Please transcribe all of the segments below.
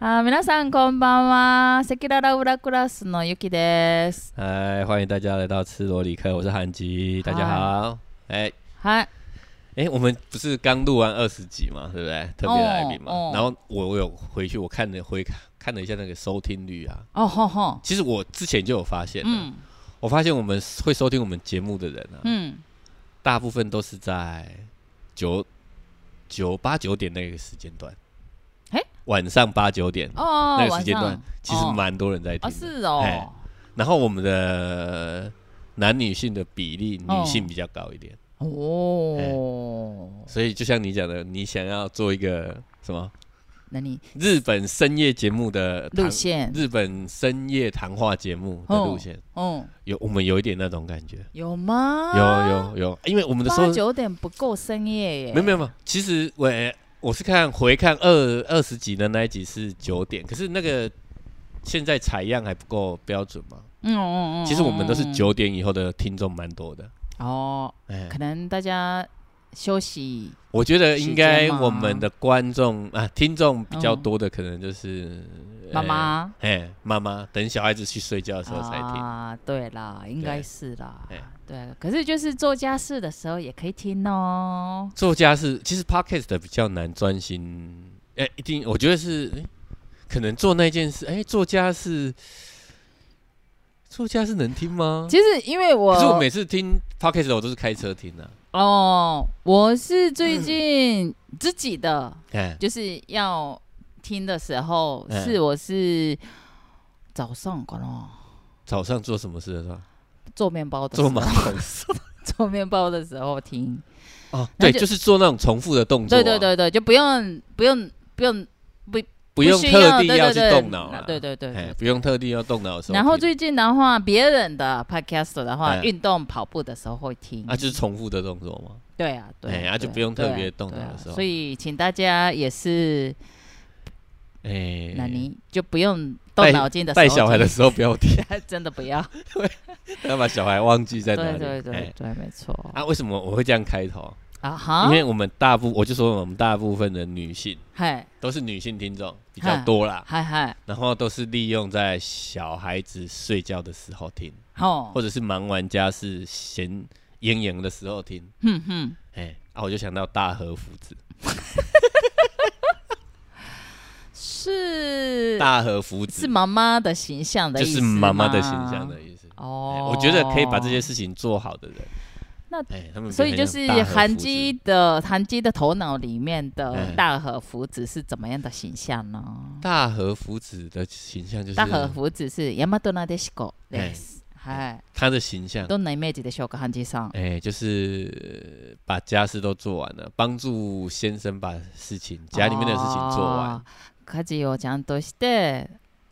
啊，皆さんこんばんは。セキララウラクラスのユキです。嗨，欢迎大家来到吃罗里克，我是韩吉，大家好。哎はい。哎，我们不是刚录完二十集嘛，对不对？特别来宾嘛。哦然后我我有回去，我看了回看了一下那个收听率啊。哦吼吼。其实我之前就有发现，嗯，嗯我发现我们会收听我们节目的人啊，嗯。大部分都是在九九八九点那个时间段。 诶晚上八九点哦，那个时间段，其实蛮多人在听。是哦哎。然后我们的男女性的比例，哦女性比较高一点，哦。所以就像你讲的，你想要做一个什么那你日本深夜节目的路线？日本深夜谈话节目的路线，嗯，有我们有一点那种感觉，有吗？有有有，因为我们的时候九点不够深夜耶。没有没有没有，其实我我是看回看二二十集的那一集是九点，可是那个现在采样还不够标准嘛。嗯嗯嗯。其实我们都是嗯。九点以后的听众蛮多的，哦，哎，可能大家休息。我觉得应该我们的观众啊听众比较多的，可能就是妈妈哎哎妈妈等小孩子去睡觉的时候才听。啊，对啦，应该是啦哎。对，可是就是做家事的时候也可以听哦。做家事其实 podcast 的比较难专心，哎，一定我觉得是，哎，可能做那件事，哎，做家事，做家事能听吗？其实因为我可是我每次听 podcast 我都是开车听啊，哦，我是最近自己的，哎，就是要听的时候，哎是我是早上可能早上做什么事的时候？做面包的做马桶 做面包的时候听。哦，对，就就是做那种重复的动作、啊，对对，对对，就不用不用不用不用特地要去动脑了，对对对不用特地要动脑。然后最近的话，别人的 podcast 的话，哎运动跑步的时候会听。啊，就是重复的动作嘛。对啊，对哎啊就不用特别动脑的时候所以请大家也是，哎，那你就不用动脑筋的时候带小孩的时候不要听，真的不要。要把小孩忘记在哪对里。对对哎对，没错。啊，为什么我会这样开头？啊哈，因为我们大部我就说我们大部分的女性嗨都是女性听众比较多啦，嗨嗨，然后都是利用在小孩子睡觉的时候听，哦或，者是忙完家事闲炎炎的时候听。哼哼，哎，啊，我就想到大和福子，是。大和福子。是妈妈的形象的就意思是妈妈的形象的意思。哎哦。我觉得可以把这些事情做好的人，那哎，他们所以就是韩基基的韩基的头脑里面的哎大和福子是怎么样的形象呢？大和福子的形象就是大和福子是ヤマトナデシコ哎です。はい。他的形象，どんなイメージでしょうか、韓ジさん。哎，就是把家事都做完了，帮助先生把事情家里面的事情做完あ。ー。家事をちゃんとして、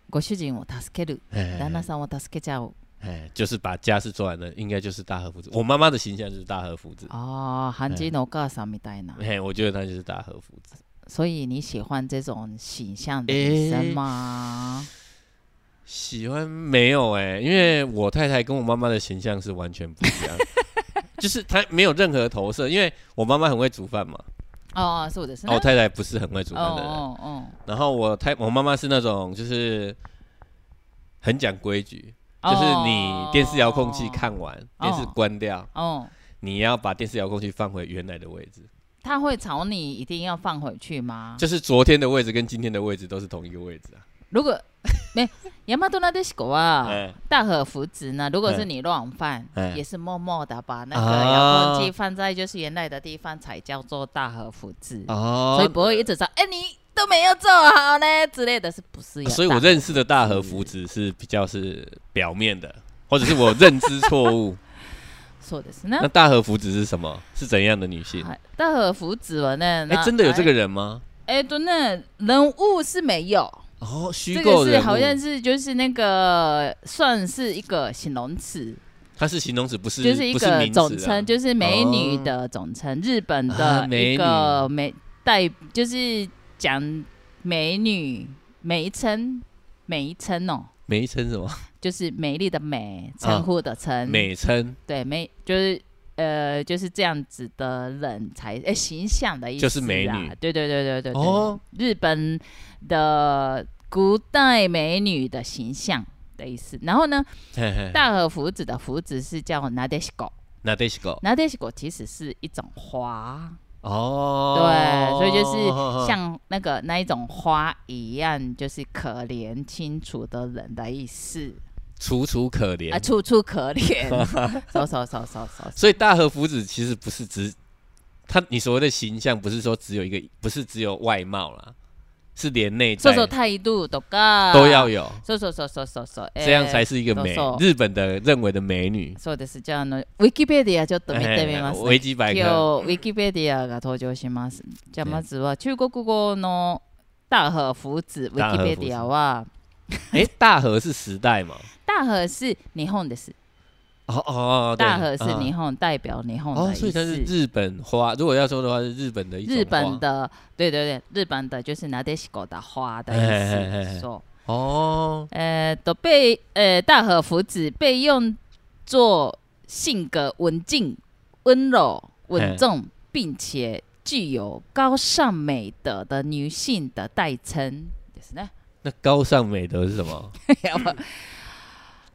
ご主人を助ける、哎旦那さんを助けちゃう。 哎，就是把家事做完了，应该就是大和福子。我妈妈的形象就是大和福子，ああ、韓ジのお母さんみたいな。哎，我觉得她就是大和福子。所以你喜欢这种形象的女生吗？喜欢没有哎、因为我太太跟我妈妈的形象是完全不一样，就是她没有任何投射，因为我妈妈很会煮饭嘛，哦，そうです啊，我ね。太太不是很会煮饭的人，哦哦然后我太我妈妈是那种就是很讲规矩，哦 就是你电视遥控器看完，电视关掉，哦，你要把电视遥控器放回原来的位置，他会朝你一定要放回去吗？就是昨天的位置跟今天的位置都是同一个位置啊。如果没ヤマトナデシコは哎大和福子呢？如果是哎你乱放，哎也是默默的把那个啊遥控器放在就是原来的地方，才叫做大和福子。哦所以不会一直说，哎、你 都没有做好呢之类的，是不是？所以我认识的大和福子是比较是表面的，或者是我认知错误。そうです那ね。大和福子是什么？是怎样的女性？はい大和福子は呢？哎、真的有这个人？人吗？哎，对呢，人物是没有，哦，虚这构人物，个是好像是就是那个算是一个形容词，它是形容词，不是就是一个不是名词啊总称，就是美女的总称，日本的啊美一个美代，就是 讲美女美称美称哦，美称什么？就是美丽的美，称呼的称，美称对美就是。呃，就是这样子的人才，呃，形象的意思、啊，就是美女对对对对对对。哦日本的古代美女的形象的意思。然后呢，嘿嘿大和福子的福子是叫 Nadeshiko。那得是个 Nadeshiko 其实是一种花，哦，对，所以就是像那个那一种花一样，就是可怜清楚的人的意思。楚楚可怜。啊，楚楚可怜，收收收收收，所以大和福子其实不是只他你所谓的形象，不是说只有一个，不是只有外貌啦，是连内在说说态度都噶都要，有，说说说说说说，这样才是一个美そうそう日本的认为的美女。そうです。じゃああのウィキペディアちょっと見てみます、维基百今日科，ウィキペディアが登場します。じゃあまずは中国語の大和福子ウィキペディアは哎、大和是时代嘛？大和是日本です。 哦哦，对大和是啊日本代表日本哦，的意所以它是思。日本花。如果要说的话，是日本的一种日花本的，对对对，日本的就是なでしこ的花的嘿嘿嘿嘿意思。说，哦，呃，都被呃大和福子被用作性格文静、温柔、稳重，并且具有高尚美德的女性的代称。ですね。那高尚美德是什么？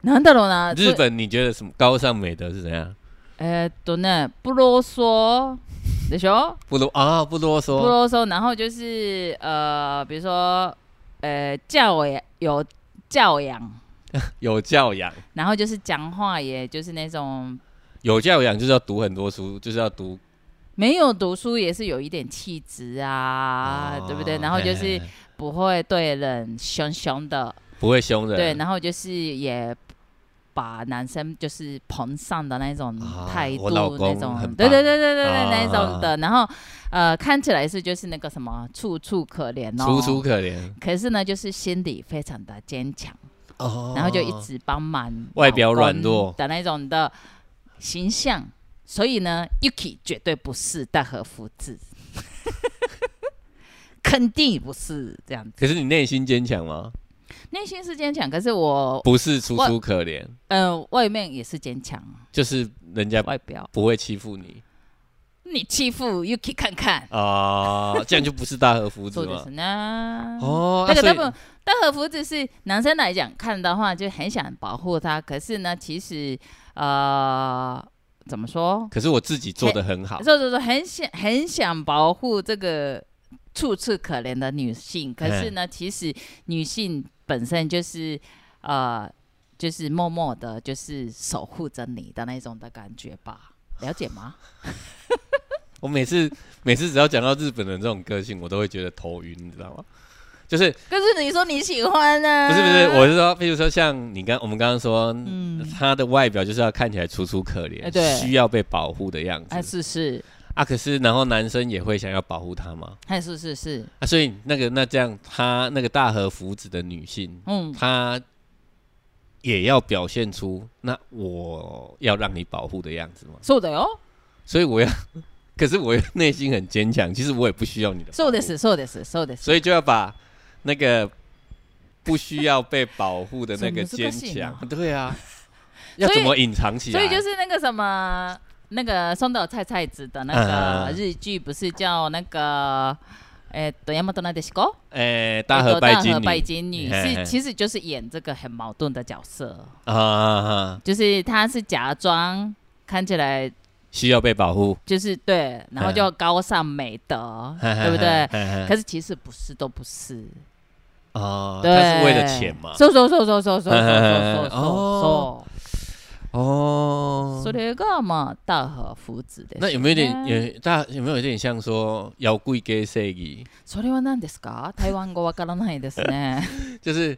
やばなんだろうな。日本你觉得什么高尚美德是怎样？えーっとね、不啰嗦でしょ？不啰啊，不啰不嗦。啰嗦，然后就是呃，比如说呃教养有教养，有教养，然后就是讲话也就是那种有教养就是要读很多书，就是要读没有读书也是有一点气质啊，哦对不对？然后就是嘿嘿嘿不会对人凶凶的，不会凶人，对，然后就是也。 把男生就是捧上的那种啊态度，那种很，对棒对对对对对，啊那种的。然后呃，看起来是就是那个什么楚楚可怜哦，楚楚可怜可是呢，就是心里非常的坚强，哦然后就一直帮忙，外表软弱的那种的形象。所以呢，Yuki 绝对不是大和福子，肯定不是这样子。可是你内心坚强吗？内心是坚强，可是我，不是楚楚可怜，嗯、外面也是坚强，就是人家外表。不会欺负你你欺负 Yuki 看看，啊，这样就不是大和福子吗そうです？呢。哦，啊所以这个大部分大和福子是男生来讲看的话，就很想保护他。可是呢，其实呃，怎么说？可是我自己做的很好，说说说，很想很想保护这个楚楚可怜的女性。可是呢，其实女性 本身就是呃，就是默默的，就是守护着你的那种的感觉吧？了解吗？我每次每次只要讲到日本人这种个性，我都会觉得头晕，你知道吗？就是可是你说你喜欢呢、不是不是，我是说，比如说像你刚我们刚刚说，嗯，他的外表就是要看起来楚楚可怜，哎对需要被保护的样哎，子是是，啊。可是然后男生也会想要保护她嘛哎，是是是，啊，所以那个那这样，他那个大和福子的女性，嗯，她也要表现出那我要让你保护的样子嘛。そうだよ。所以我要，可是我又内心很坚强，其实我也不需要你的，そうです、そうです、そうです。所以就要把那个不需要被保护的那个坚这么强难，对啊，要所以怎么隐藏起来？所以就是那个什么， 那个松岛菜菜子的那个嗯日剧，不是叫那个，哎、对，大和那的是狗，诶、大和拜金女大和拜金女嘿嘿是，其实就是演这个很矛盾的角色，啊啊啊，就是她是假装看起来需要被保护，就是对，然后就高尚美德，嘿嘿对不对？嘿嘿嘿可是其实不是，都不是。哦，对，他是为了钱嘛？そうそうそうそうそうそうそうそう 哦そう。哦そ，れがまあ大和福子です、ね。那有没有点有大有没有有点像说妖贵给谁给？それは何ですか？台湾語わからないですね。就是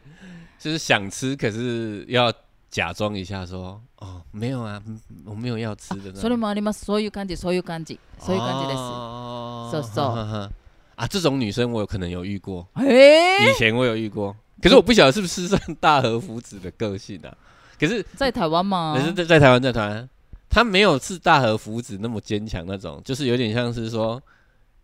就是想吃，可是要假装一下说哦没有啊，嗯我没有要吃的那种。それもあります。そういう感じ、そういう感じ、そういう感じです。哦そうそう呵呵啊，这种女生我有可能有遇过，诶、以前我有遇过，可是我不晓得是不是算大和福子的个性啊。 可是在台湾吗可？是在在台湾在台湾，他没有是大和福子那么坚强那种，就是有点像是说，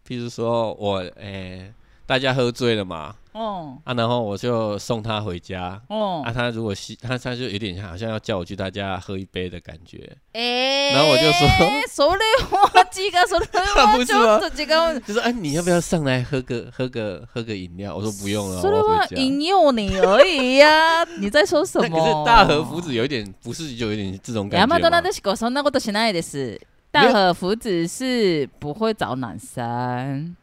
譬如说我诶、大家喝醉了嘛，哦啊，然后我就送他回家。哦啊，，他如果希他他就有点像好像要叫我去他家喝一杯的感觉，哎，然后我就说それは違う、それは不是吗ちょっと違う。就说哎、你要不要上来喝个喝个喝个饮料？我说不用了，それは我要回家。引诱你而已呀、你在说什那么？可是大和福子有一点不是就有点这种感觉山吗田？しこそんなことしないです。没有大和福子是不会找男生。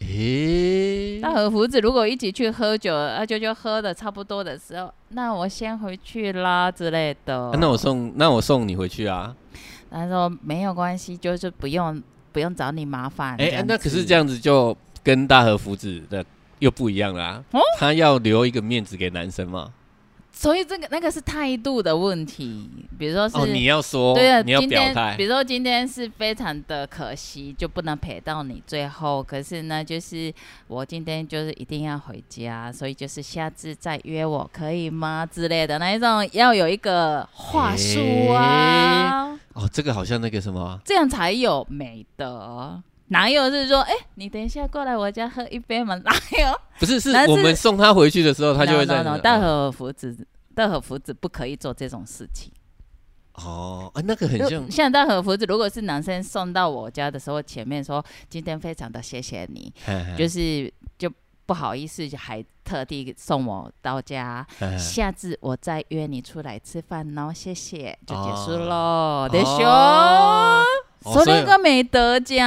诶、大和福子如果一起去喝酒，啊，就就喝的差不多的时候，那我先回去啦之类的。啊那我送那我送你回去啊。他说没有关系，就是不用不用找你麻烦。哎、样子那可是这样子就跟大和福子的又不一样啦、哦他要留一个面子给男生嘛。所以这个那个是态度的问题，比如说是。哦，你要说，对啊，你要表态比。如说今天是非常的可惜，就不能陪到你最后。可是呢，就是我今天就是一定要回家，所以就是下次再约我可以吗之类的那一种，要有一个话术啊，哦，这个好像那个什么，这样才有美德。哪有是说，哎、你等一下过来我家喝一杯嘛？哪有？不是是那是我们送他回去的时候，他就会 no, 在 no, no, 大和福子，大和福子不可以做这种事情。哦啊，那个很就像像大和福子，如果是男生送到我家的时候，前面说今天非常的谢谢你，就是就不好意思，还特地送我到家，哎下次我再约你出来吃饭哦，谢谢，就结束哦喽。でしょ 哦哦そ所以れが美德奖，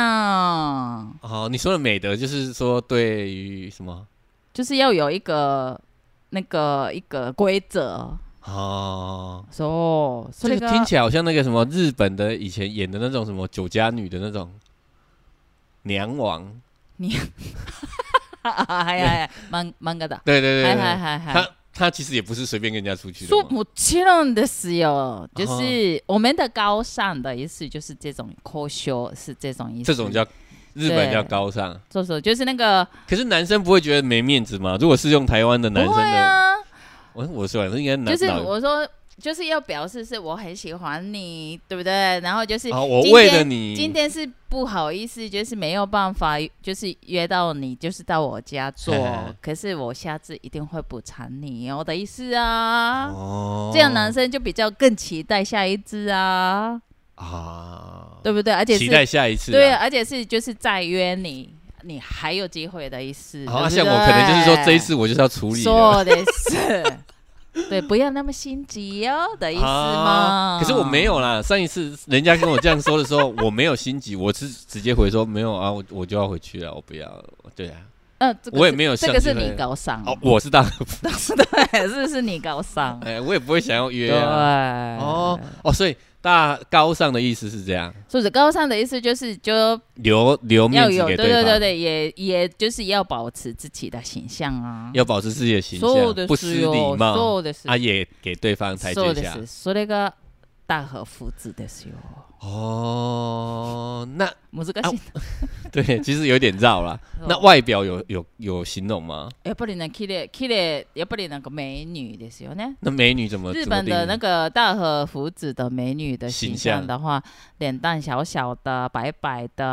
哦，你说的美德就是说对于什么？就是要有一个那个一个规则。哦，说，这个听起来好像那个什么日本的以前演的那种什么酒家女的那种娘王，はいはいはい、漫漫画だ。对对对对はいはいはいはい。他 他其实也不是随便跟人家出去的说嘛。もちろんですよ，就是我们的高尚的意思，就是这种科修是这种意思。这种叫日本叫高尚，做手就是那个可是男生不会觉得没面子吗？如果是用台湾的男不生的，会啊，我我说应该男就是男我说 就是要表示是我很喜欢你，对不对？然后就是啊，我为了你，今天是不好意思，就是没有办法，就是约到你，就是到我家做。可是我下次一定会补偿你哦的意思啊。哦这样男生就比较更期待下一次啊，啊，对不对？而且期是待下一次啊，对，而且是就是再约你，你还有机会的意思。好，啊像我可能就是说这一次我就是要处理的说的是，对，不要那么心急哦的意思吗？啊可是我没有啦，上一次人家跟我这样说的时候，我没有心急，我是直接回说没有啊，我我就要回去了，我不要。对啊，嗯，这个是我也没有这个是你高尚哦，我是大，对，是是你高尚，哎，我也不会想要约对，啊。哦哦，所以大高尚的意思是这样，所以高尚的意思就是就留留面子要有对给方，对对对，也也就是要保持自己的形象啊，要保持自己的形そうで象，不すよ失礼貌，そうです啊，也给对方台そう阶下。ですそれが 大和福子ですよ。哦，那難しい。对，其实有点绕啦。那外表有有有形容吗？やっぱりね、綺麗綺麗やっぱりなんか美女ですよね。那美女怎么？日怎么定义本的那个大和福子的美女的形形象象的话，脸蛋小小的、白白的，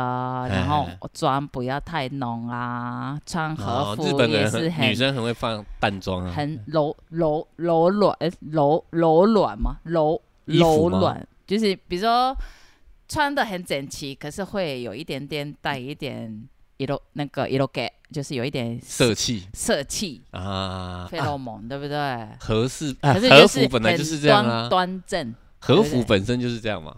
然后哎妆不要太浓啊，穿和哦，日服本也是很人很女生很会放淡妆啊，很柔柔柔软，诶柔柔软嘛，柔衣服吗 柔软，就是比如说穿的很整齐，可是会有一点点带一点一露那个一露给，就是有一点色气色气、啊，费洛蒙，对不对？和式啊，可是和就是服本来就是这样端啊，端正，和服本身就是这样嘛。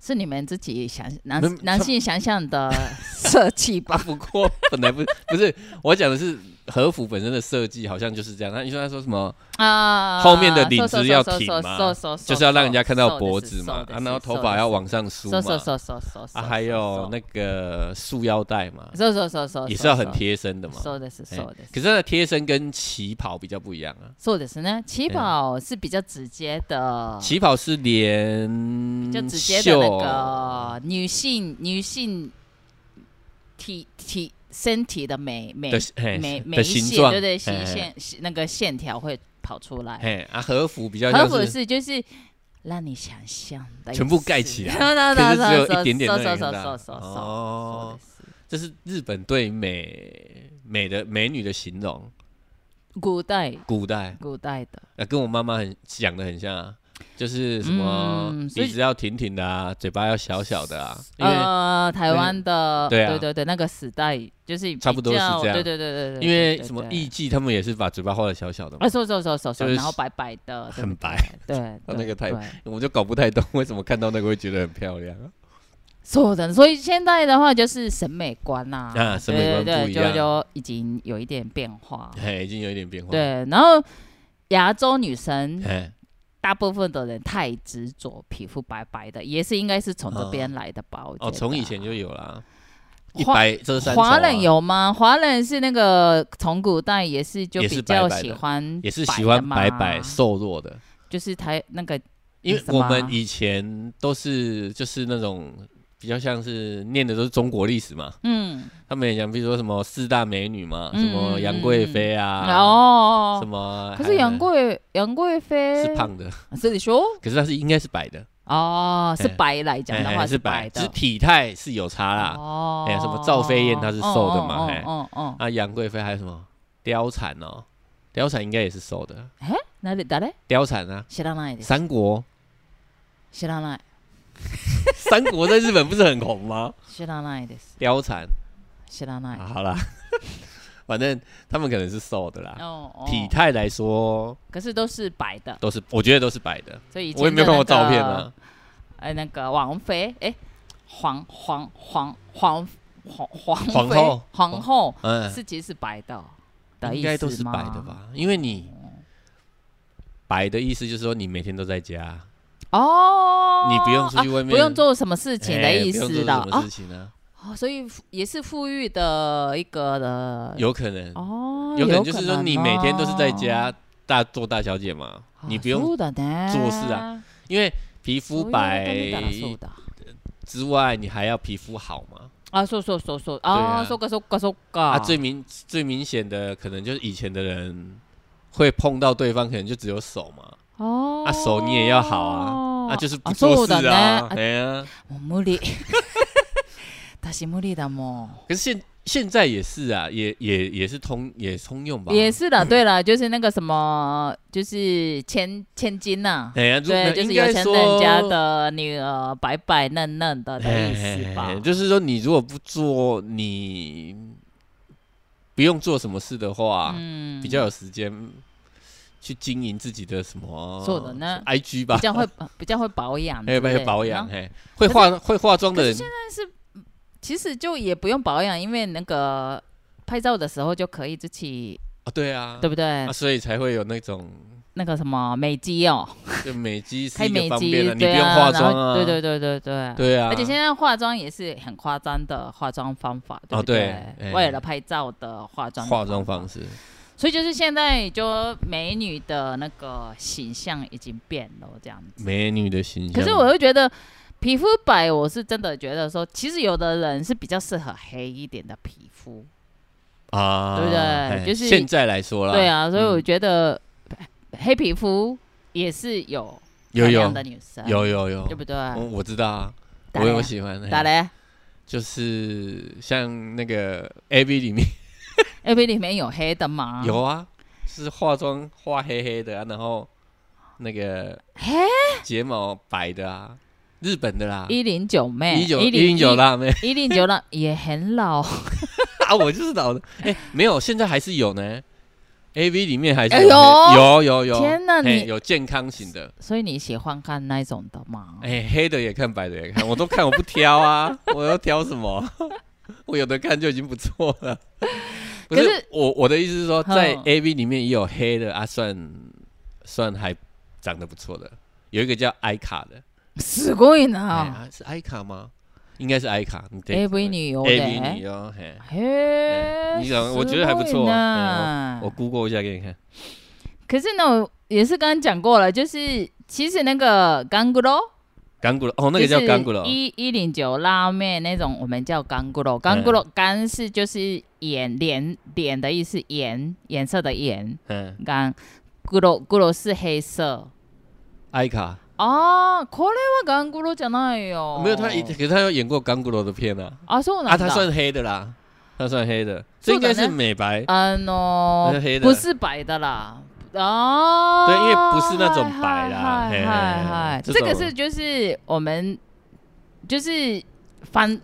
是你们自己想男男性想象的 色气啊，吧？不过本来不不是我讲的是和服本身的设计，好像就是这样。他你说他说什么，啊，后面的领瘦瘦子要瘦瘦挺嘛瘦瘦瘦就是要让人家看到瘦的脖子嘛，是瘦的啊，然后是头发要瘦的是往上梳瘦瘦嘛，瘦瘦瘦啊，瘦，还有那个束腰带嘛，瘦瘦瘦瘦也是要很贴身的嘛。そうです哎そうです。可是它的贴身跟旗袍比较不一样啊，そうですね。旗袍是比较直接的，旗袍是连就直接的袖那个女性女性体体 身体的美美美美线，对对，嘿嘿。形线那个线条会跑出来。嘿啊，和服比较和服是是就是让你想象的，全部盖起来。可可是只有一点点哦。这这是日本对美美的美女的形容，古代。古代。古代的，呃，跟我妈妈很讲的很像啊，就是什么鼻子要挺挺的啊，嘴巴要小小的啊，呃，台湾的，对啊。对对对，那个时代就是差不多是这样。对对对对对，因为对对什么艺伎他们也是把嘴巴画的小小的嘛。啊，，瘦瘦瘦瘦瘦，就是然后白白的，很白。对，对，那个太我就搞不太懂为什么看到那个会觉得很漂亮啊。是的，所以现在的话就是审美观呐、啊审美观对对对不一样。就就已经有一点变化。哎，已经有一点变化。，对，然后亚洲女生哎，大部分的人太执着皮肤白白的，也是应该是从这边来的吧？哦，得。从以前就有啦，一华白遮三丑啊华人有吗？华人是那个从古代也是就比较喜欢也是喜欢白白瘦弱的，就是台那个因为我们以前都是就是那种比较像是念的都是中国历史嘛，嗯，他们也讲，比如说什么四大美女嘛，嗯什么杨贵妃啊，哦什，么，可是杨还贵杨贵妃是胖的，是你说可是她是应该是白的，哦，是哎白来讲的哎话是白，的只是体态是有差啦。哦，哎什么赵飞燕她是瘦的嘛哦哎哦哦，啊，杨贵妃还有什么貂蝉哦，貂蝉应该也是瘦的，哪里誰？貂蝉啊，知らないです。三国，知らない。 三国在日本不是很红吗？知らないです。貂蝉，知らない啊。好啦，反正他们可能是瘦的啦。哦哦体态来说可是都是白的，都是，我觉得都是白的。所以以前我也没有看过的那个照片啊。。哎，那个王妃，哎，皇皇皇皇皇皇妃皇后皇后嗯，是其实是白的的意思应该都是吗白的？吧？因为你白的意思就是说你每天都在家， 哦，你不用出去外面啊不用做什么事情的意哎不用做思的啊什么事。情呢？哦，所以也是富裕的一个的有可能，哦，有可有能就是说你每天都是在哦家大做大小姐嘛，你不用そうだね做事啊因为皮肤白そういうこと見たらそうだ之外，你还要皮肤好嘛。あ、そうそうそうそう。啊あ、そっかそっかそっか。啊，最明最明显的可能就是以前的人会碰到对方，可能就只有手嘛， 哦啊手你也要好啊，啊就是不あ做事そうだね啊，あ哎呀。もう無理。私無理だも可是现现在也是啊，也也也是通也通用吧？ん。也是的，对了，就是那个什么，就是千千金呐、哎呀，如对，就是有钱应该说人家的女儿，白白嫩嫩的的意思吧哎。就是说，你如果不做，你不用做什么事的话，嗯比较有时间 去经营自己的什么？そうだね，IG 吧比，较会比较会保养之哎，类的，会保养，然后嘿，会化会化妆的人可是，现在是，其实就也不用保养，因为那个拍照的时候就可以自己，哦，对啊，对不对？啊，所以才会有那种那个什么美肌哦，就美肌是开一个美肌，方便的，你对不用啊然后化妆啊，对对对对对。对啊，而且现在化妆也是很夸张的化妆方法，对哦不对？对哎为了拍照的化妆化妆法方式， 所以就是现在就美女的那个形象已经变了这样子。美女的形象。可是我会觉得皮肤白，我是真的觉得说，其实有的人是比较适合黑一点的皮肤，啊，对不对？嘿就是现在来说啦，对啊，所以我嗯觉得黑皮肤也是有有有。漂亮的女生，有有有，对不对？我，我知道啊，我有喜欢，的。打嘞。就是像那个 A V 里面 A V 里面有黑的吗？有啊，是化妆画黑黑的啊，然后那个嘿，睫毛白的啊，日本的啦，一零九妹，一九一零九，辣妹。一零九辣 也很老，啊，我就是老的，哎，没有，现在还是有呢。A V 里面还是哎有呦！有有有，天哪你有健康型的，所以你喜欢看那种的吗？哎、黑的也看，白的也看，我都看，我不挑啊，我要挑什么？我有的看就已经不错了。不是可是我我的意思是说，在嗯 A V 里面也有黑的啊，算算还长得不错的，有一个叫艾卡的，すごい哎な。啊是艾卡吗？应该是艾卡你得 AV 女优 A 的 V 女优，嘿，嘿，你想我觉得还不错すごい嗯な我 Google 一下给你看。可是呢，也是刚刚讲过了，就是其实那个干骨肉， 干骨哦，那个叫干骨了，一一零九拉面那种，我们叫干骨肉。干骨肉干是就是颜脸脸的意思，颜颜色的颜。嗯，干骨肉骨肉是黑色，艾卡 啊，これはガングロじゃないよ。没有他，可是他有演过钢骨楼的片啊，啊，そうなんだ。啊，他算黑的啦，他算黑的，这应该是美白，啊喏那是黑，的不是白的啦。 哦，对因为不是那种白啦嗨嗨嗨，这个是就是我们就是反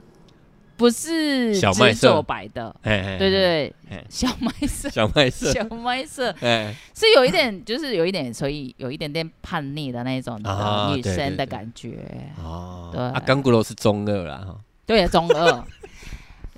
不是小麦色白的，哎哎，对对对，哎，小麦色，小麦色，小麦色 哎，是有一点，就是有一点，所以有一点点叛逆的那种女生的感觉。哦，对。啊，刚古罗是中二啦哈，对，中二，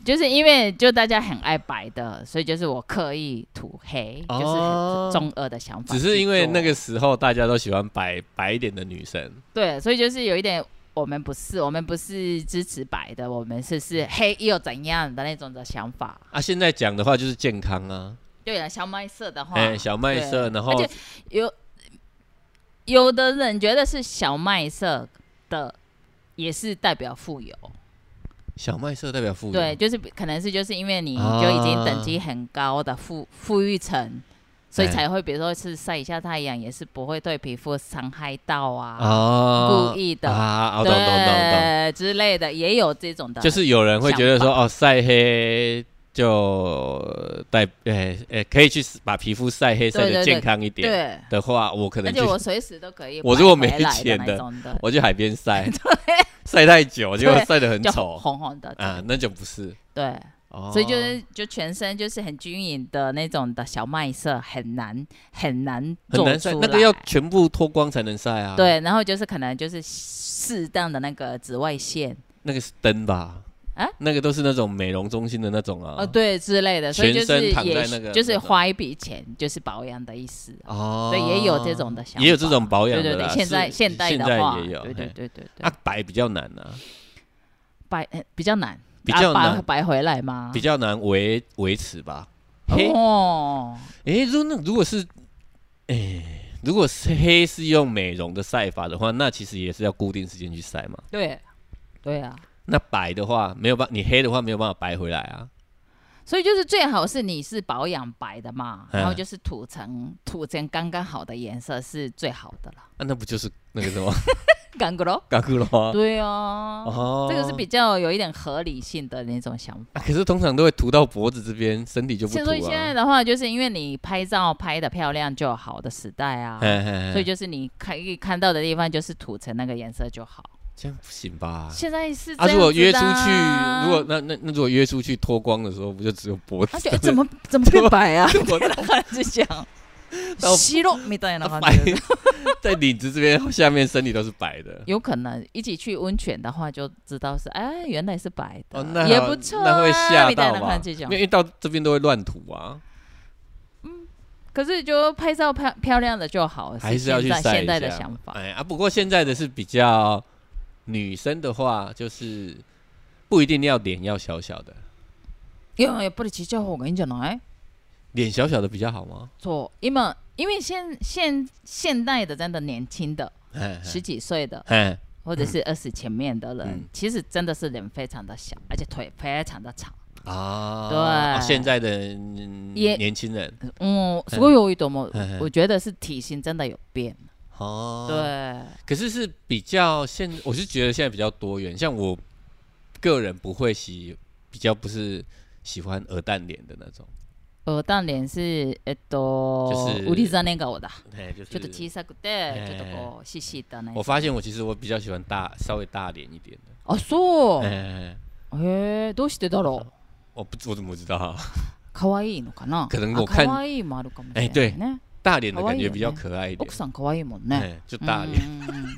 就是因为就大家很爱白的，所以就是我刻意涂黑，就是中二的想法去只。是因为那个时候大家都喜欢白白一点的女生，对，所以就是有一点，我们不是，我们不是支持白的，我们是是黑又怎样的那种的想法。啊，现在讲的话就是健康啊，对啊，小麦色的话，哎，小麦色，然后而且有有的人觉得是小麦色的，也是代表富有。小麦色代表富裕，对，就是可能是就是因为你啊。就已经等级很高的富富裕层，所以哎。才会比如说是晒一下太阳，也是不会对皮肤伤害到啊，哦，故意的啊，对之类的，也有这种的，就是有人会觉得说，哦，晒黑就带，诶、诶、可以去把皮肤晒黑，晒得对对对。健康一点对，的话，我可能就且我随时都可以我如果没来钱的我去海边晒，晒太久结果晒得很丑红红的啊，那就不是。对，哦，所以就是就全身就是很均匀的那种的小麦色，很难很难很难那个要全部脱光才能晒啊。，对，然后就是可能就是适当的那个紫外线。那个是灯吧？啊那个都是那种美容中心的那种啊。哦，对之类的，所以就是也躺在那个就是花一笔钱就是保养的意思。哦，对，也有这种的想法，也有这种保养的。对对对，现在现代现在的话，也有。对对嘿对对对啊，，白比较难啊，白呃比较难，比较啊难白白回来吗？比较难维维持吧。黑，哦，诶，如那如果是，诶，如果是黑是用美容的晒法的话，那其实也是要固定时间去晒嘛。对对啊，那白的话没有办，你黑的话没有办法白回来啊。所以就是最好是你是保养白的嘛，嗯然后就是涂成涂成刚刚好的颜色是最好的了。啊，那不就是那个什么干过咯？干咕了？对啊，哦这个是比较有一点合理性的那种想法。啊可是通常都会涂到脖子这边，身体就不涂所以现在啊。的话，就是因为你拍照拍的漂亮就好的时代啊，嘿嘿嘿所以就是你可以看到的地方就是涂成那个颜色就好。这样不行吧？现在是啊，这如果约样子的出去，啊如果那那那如果约出去脱光的时候，不就只有脖子他？觉得怎么怎么变白啊？我开始讲到息肉みたいな感白じ的，在领子这边下面身体都是白的。有可能一起去温泉的话，就知道是哎，原来是白的，哦，那好也不错、啊，那会吓みたい到吧な感？じじゃん因为到这边都会乱涂啊，可是就拍照漂漂亮的就好，还是要去晒一现在现在的下想法。哎啊，不过现在的是比较 女生的话，就是不一定要脸要小小的，いややっぱりちっちゃい方がいいんじゃない？脸小小的比较好吗？そう，因为因为现现现代的真的年轻的哎十几岁的，哎，或者是二十前面的人，嗯其实真的是人非常的小，而且腿非常的长。啊，对哦现在的嗯也年轻人嗯，すごい多いと思嘿嘿う。我觉得是体型真的有变。 哦，，对，可是是比较现，我是觉得现在比较多元，像我个人不会喜，比较不是喜欢鹅蛋脸的那种，鹅蛋脸是えっと就是ウリザネ顔だ。哎，就是ちょっと小さくて、えちょっとこう細々だね。我发现我其实我比较喜欢大稍微大脸一点的，あ、そう。哎，へえ、どうしてだろう。我不我怎么知道啊？可愛いのかな。可能我看あ可愛いもあるかもしれない哎对ね。 大脸的感可愛いよね觉比较可愛一点奥，さん可愛いもんね。哎，就大脸。うんうんうん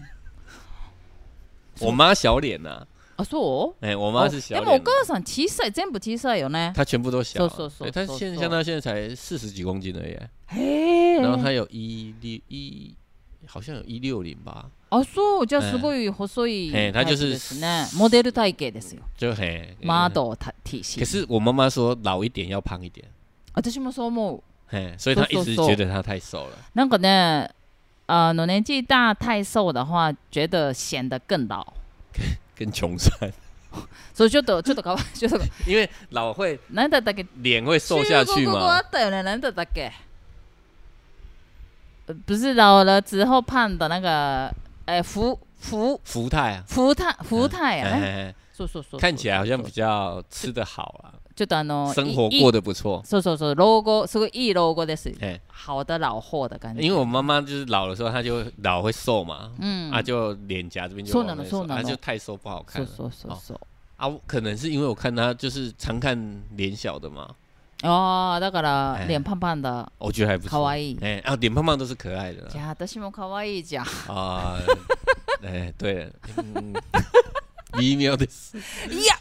我妈小脸呐，あ、そう？哎，我妈是小でもお脸的，母さん小さい、全部小さいよね。她全部都小啊，そうそうそう对她そうそう现像她现在才四十几公斤而已，へえ。然后她有一六一，好像有一六零吧，あ、そう。じゃあすごい細いええ他就是タイプですね。モデル体型ですよ。就很マド体体型。可是我妈妈说老一点要胖一点，私もそう思う。 嘿，所以她一直そうそうそう觉得她太瘦了。なんかね、あの年纪大太瘦的话，觉得显得更老。跟穷酸，所以ちょっとちょっとかわちょっと因为老会なんだったっけ？脸会瘦下去中国語嘛あ。ったよね。なんだったっけ？呃不是老了之后胖的那个 哎福福福泰啊，福泰福泰啊，哎哎哎そうそうそう。看起来好像そう比较吃得好啊， ちょっとあの生活いい过得不错。そうそうそう老後すごいいい老後です。哎，好的老货的感觉。因为我妈妈就是老的时候，她就老会瘦嘛，嗯啊，就脸颊这边就そうなの往内瘦そうなの啊，就太瘦不好看了そうそうそうそう。啊。我可能是因为我看她就是常看脸小的嘛，ああだから哎脸胖胖的我觉得还不错。可愛い。哎，啊，脸胖胖都是可愛的啦じゃあ私も可愛いじゃん。啊。哎，对了，嗯， 微妙的是，いや、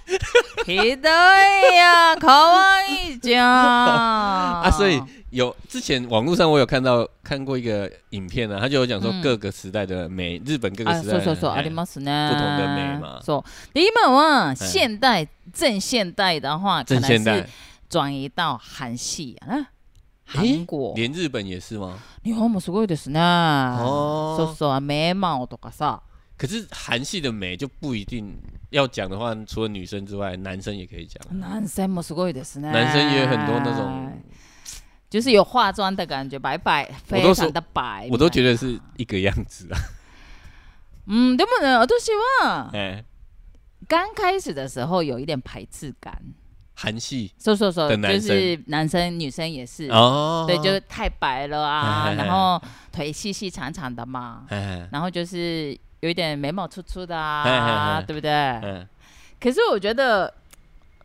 ひどいや、可愛いじゃん。啊，所以有之前网络上我有看到看过一个影片啊，他就有讲说嗯各个时代的美，日本各个あ、时代的そうそうそう、哎ありますね。不同的美嘛そう。で今は现代正现代的话，可能正现代是，转移到韩系啊，诶韩国。连日本也是吗？日本もすごいですね。哦そうそう、眉毛とかさ。 可是韩系的美就不一定要讲的话，除了女生之外，男生也可以讲。男生もすごいですね。男生也有很多那种，就是有化妆的感觉，白白，我都说非常的白。我都觉得，得是一个样子啊。嗯，でもね、私は哎，刚开始的时候有一点排斥感。韩系说说说，的男生就是男生女生也是，哦，对，就是太白了啊，哎然后腿细细长长的嘛，哎然后就是 有一点眉毛粗粗的啊，哎对不对？嗯，可是我觉得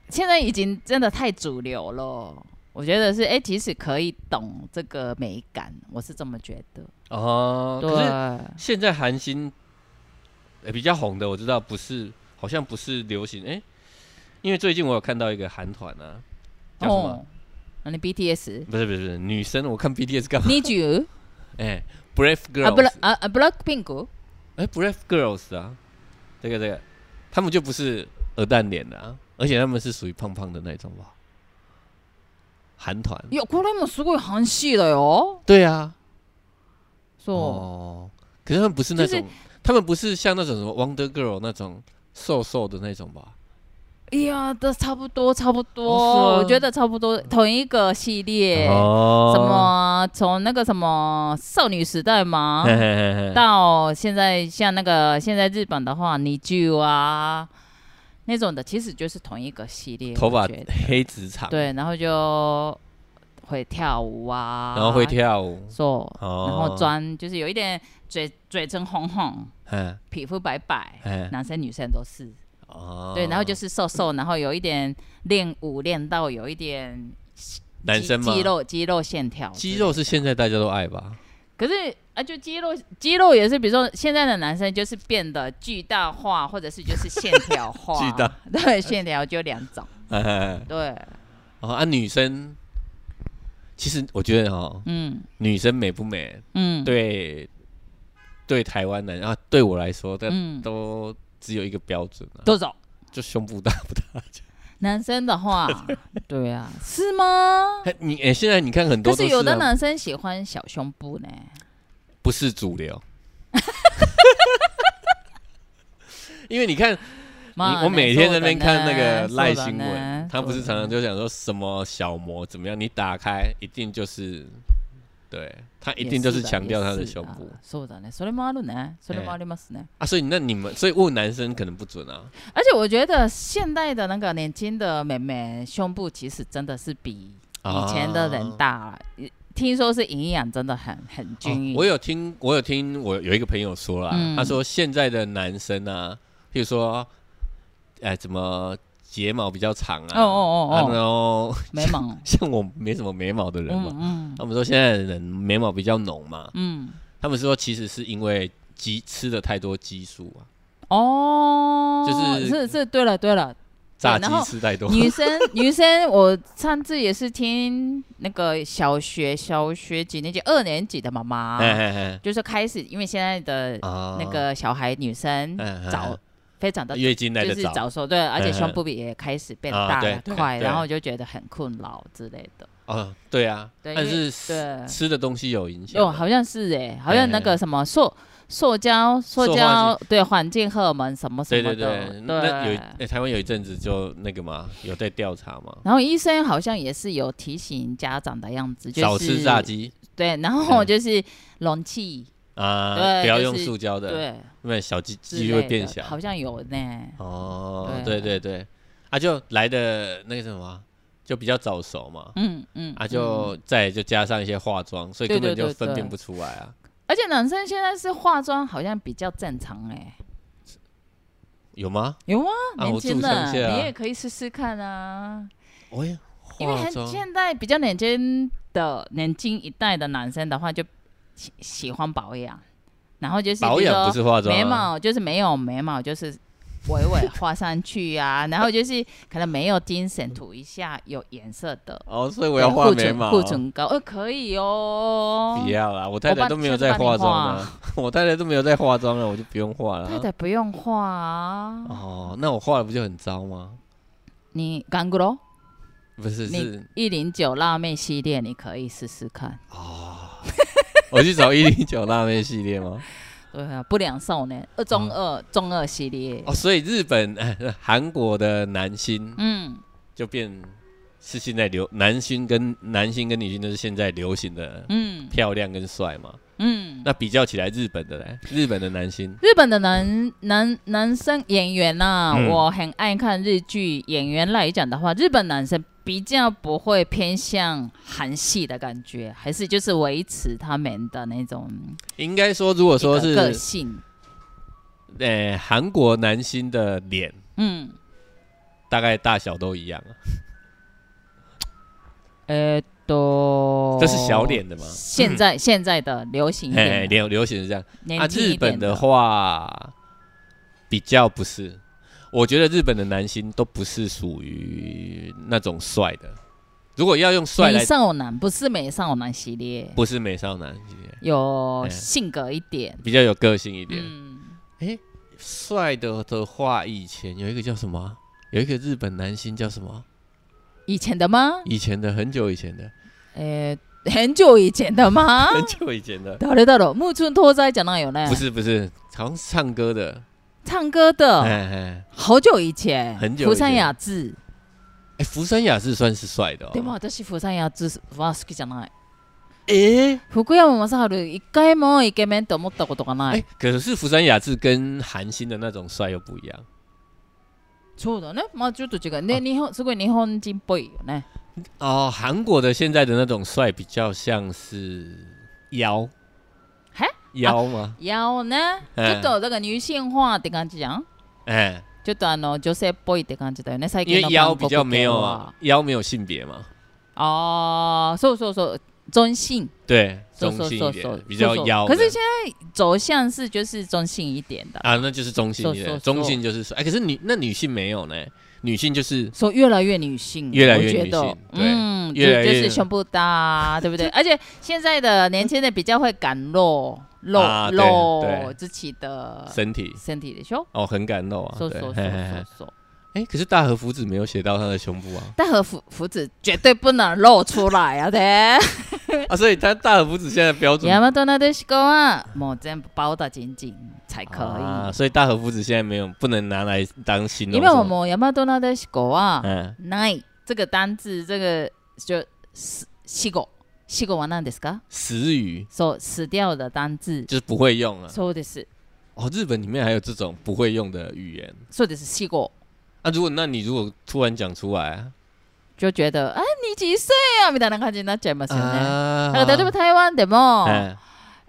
现在已经真的太主流了。我觉得是，哎、其实可以懂这个美感，我是这么觉得。哦，可是对，现在韩星呃比较红的，我知道不是，好像不是流行哎，因为最近我有看到一个韩团啊，叫什么？哦，那你 BTS 不是不是不是女生，我看 BTS 干嘛？Need You 哎，Brave 啊，不 Girls，啊啊 Blackpink 哎，Brave Girls 啊，这个这个，他们就不是鹅蛋脸的啊，而且他们是属于胖胖的那种吧？韩团，いやこれもすごい韓系だよ。对啊，そう。哦，可是他们不是那就是种，他们不是像那种什么 Wonder Girl 那种瘦瘦的那种吧？ 哎呀，都差不多，差不多，我觉得差不多，同一个系列。哦什？么从那个什么少女时代嘛，嘿嘿嘿嘿到现在像那个现在日本的话，你就啊那种的，其实就是同一个系列。头发黑直长，，对，然后就会跳舞啊，然后会跳舞，做，哦然后妆就是有一点嘴嘴唇红红，嗯皮肤白白，嗯，男生女生都是。哦，对，然后就是瘦瘦，然后有一点练舞练到有一点肌男生嘛肌，肉肌肉线条，肌肉是现在大家都爱吧？可是啊，就肌肉肌肉也是，比如说现在的男生就是变得巨大化，或者是就是线条化，巨大，对，线条就两种，哎对，哦啊，女生，其实我觉得哦，嗯。女生美不美，嗯，对，对台湾人啊，对我来说，但嗯，都只有一个标准啊，都走。就胸部大不大？男生的话，对啊，是吗？嘿你哎，现在你看很多都可是有的啊男生喜欢小胸部呢。不是主流。因为你看，你まあ我每天在那边看那个そうだね赖新そうだね闻，他不是常常就讲说什么小模怎么样，你打开一定就是， 对他一定就是强调他的胸部。也是啊そうだね。それもあるね。それもありますね。啊，所以那你们，所以问男生可能不准啊。而且我觉得现代的那个年轻的妹妹胸部其实真的是比以前的人大，听说是营养真的很很均匀。哦我有听，我有听，我有一个朋友说啦，嗯他说现在的男生啊，譬如说，哎，怎么 睫毛比较长啊？哦哦啊哦。然后哦，眉毛，像我没什么眉毛的人嘛，嗯他们说现在的人眉毛比较浓嘛，嗯。他们说其实是因为激吃了太多激素啊，嗯，哦，就是是是，对了对了，炸鸡吃太多。女生女生，我上次也是听那个小学小学几年级？二年级的妈妈，就是开始，因为现在的啊那个小孩女生嗯嗯早非常的月经来就是的早，对，而且嗯。胸部也开始变啊大对对了快，然后就觉得很困扰之类的。啊，对啊，对但是对吃吃的东西有影响哦，好像是哎，好像那哎个什么塑塑胶塑胶对环境荷尔蒙什么什对对么的，对，那有台湾有一阵子就那个嘛，有在调查嘛，然后医生好像也是有提醒家长的样子，就是少吃炸鸡。对，然后嗯就是容器啊，对不要用塑胶的，对，因为小鸡之鸡会变小。好像有呢。哦，对对对对，啊，就来的那个什么，就比较早熟嘛，嗯嗯，啊，嗯就再就加上一些化妆，所以根本就分辨不出来啊。而且男生现在是化妆好像比较正常哎、有吗？有？啊年轻的、你也可以试试看啊。我也因为很现在比较年轻的年轻一代的男生的话，就喜喜欢保养，然后就是保养不是化妆啊，眉毛就是没有眉毛，就是微微画上去啊，然后就是可能没有精神涂一下有颜色的。哦，所以我要画眉毛，护唇膏，呃，可以哦。不要啦，我太太都没有在化妆画了，我太太都没有在化妆了，我就不用化了啊。太太不用化啊，哦，那我画了不就很糟吗？你干过喽？不是，你是一零九辣妹系列，你可以试试看。我去找一零九辣妹系列吗？对啊，不良少年二中二、中二系列，哦，所以日本、呃 韩国的男星嗯，就变是现在流男星跟男星跟女星都是现在流行的嗯。漂亮跟帅嘛。嗯，那比较起来，日本的嘞，日本的男星？日本的男男男生演员呐、嗯。我很爱看日剧。演员来讲的话，日本男生比较不会偏向韩系的感觉，还是就是维持他们的那种应该说，如果说是个性。呃韩国男星的脸，嗯，大概大小都一样啊，呃，都这是小脸的吗。现在、现在的流行一哎，点，流流行是这样。啊，日本的话比较不是，我觉得日本的男星都不是属于那种帅的。如果要用帅美来，少男不是美少男系列，不是美少男系列，有哎性格一点。比较有个性一点。嗯，哎、帅的的话，以前有一个叫什么啊？有一个日本男星叫什么啊？以前的吗？以前的，很久以前的，呃，很久以前的吗？很久以前的，誰だろう木村拓哉讲到有呢，不是不是，好像是唱歌的。 唱歌的，哎哎，好久以前，很久以前福山雅治。哎，福山雅治算是帅的でも哦。私福山雅治は好きじゃない。哎福山雅治一回もイケメンと思ったことがな哎い。，可是福山雅治跟韩星的那种帅又不一样。そうだね。まあちょっと違う。ね、日本すごい日本人っぽいよね。哦，韩国的现在的那种帅比较像是妖，嘿 妖吗？妖ね、ちうんょっとだから女性化って感じじゃん。哎，ちょっとあの女性っぽいって感じだよね。最因为近の韓国妖比较没系有は妖没有性别嘛，ああ、そうそうそう。中性，对，そう中性一そうそうそう点，比较そうそう妖的。可是现在走向是就是中性一点的，啊，那就是中性一点，说说中性就是帅。哎，可是女那女性没有呢，女性就是说越来越女性，越来越我觉得女性对嗯，就越来越就是胸部大，对不对？而且现在的年轻人比较会敢露 露露自己的身体身体的胸，哦，很敢露啊。对说说说嘿嘿嘿说说。哎，可是大和福子没有写到他的胸部啊，大和福福子绝对不能露出来啊！对，啊，所以他大和福子现在标准亚麻多那的西瓜啊，某全部包得紧紧才可啊，以。所以大和福子现在没有不能拿来当形容因为我。们亚麻多那的西瓜啊嗯，，nine 这个单字，这个就是西狗西狗は何ですか？死语说死掉的单字。就是不会用啊。そうです。哦，日本里面还有这种不会用的语言そうです。西狗啊。如果那你如果突然讲出来啊，就觉得啊，你几岁啊？みたいな感じになっちゃいますよね。啊だから例えば台湾でも、哎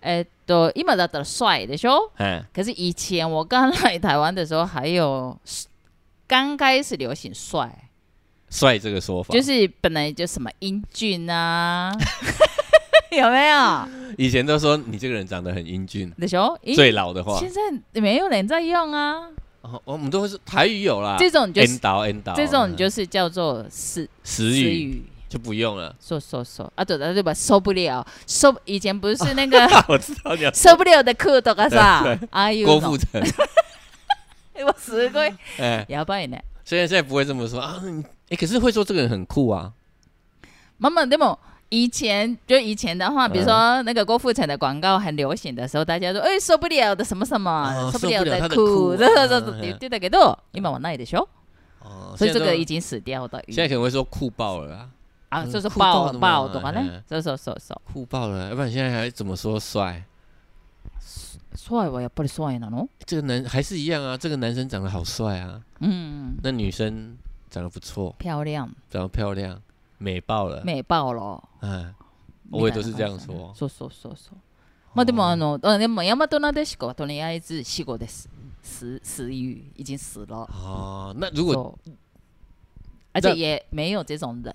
えっと今だったら帅でしょ？哎可是以前我刚来台湾的时候，还有刚开始流行帅， 帅这个说法，就是本来就什么英俊啊，有没有？以前都说你这个人长得很英俊，的时候，英最老的话，现在没有人在用啊。哦，我们都会是台语有啦，这种就是 N 导 N 导，这种就是叫做死词死语语。就不用了。说说说啊，对的，对吧？受不了，受以前不是那个我知道你要受不了的裤とかさ对对，ああいうの郭富城，我すごい哎，やばいね。现在现在不会这么说啊， 你哎，可是会说这个人很酷啊，妈妈，でも以前就以前的话，比如嗯说那个郭富城的广告很流行的时候，大家说哎受不了的什么什么，哦受不了受不了他的裤，裤对对对啊对，言ってたけど今はないでしょ。哦，所以这现在都个已经死掉的语现在可能会说酷爆了啊，啊，嗯就是酷爆爆的嘛爆とかね嗯，そうそうそうそう。酷爆了，要不然现在还怎么说帅？ 帅はやっぱり帅なの？这个男还是一样啊，这个男生长得好帅啊，嗯，那女生 长得不错，漂亮，长得漂亮，美爆了，美爆了。嗯，我也都是这样说。そうそうそうそう。まあでもあの、あでも大和なでしこはとりあえず死後です。死死于已经死了。哦，那如果そう而且也没有这种人。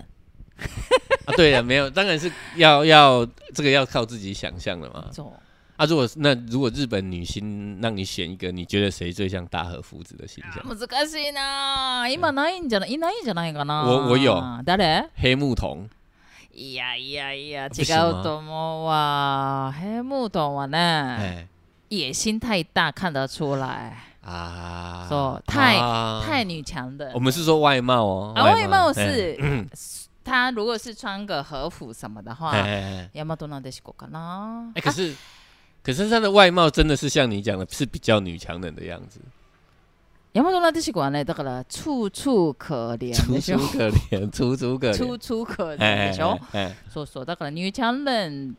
啊，对了，没有，当然是要要这个要靠自己想象的嘛。 そう啊，如果那如果日本女星让你选一个，你觉得谁最像大和福子的形象？難しいな。今ないんじゃないいないんじゃないかな。我我有誰？黑木瞳，いやいやいや不違行吗うと思うわ。ヘムトンはね。哎野心太大，看得出来，啊，说太啊太女强的我。们是说外貌哦，啊，外貌哎是嗯她如果是穿个和服什么的话哎，哎ヤマトナデシコかな。哎，可是 可是她的外貌真的是像你讲的，是比较女强人的样子，ヤマトナデシコはね、だから处处可怜楚でしょ楚。可怜，楚楚可处怜，处可怜哎でしょ。哎哎，そうそう。だから女強人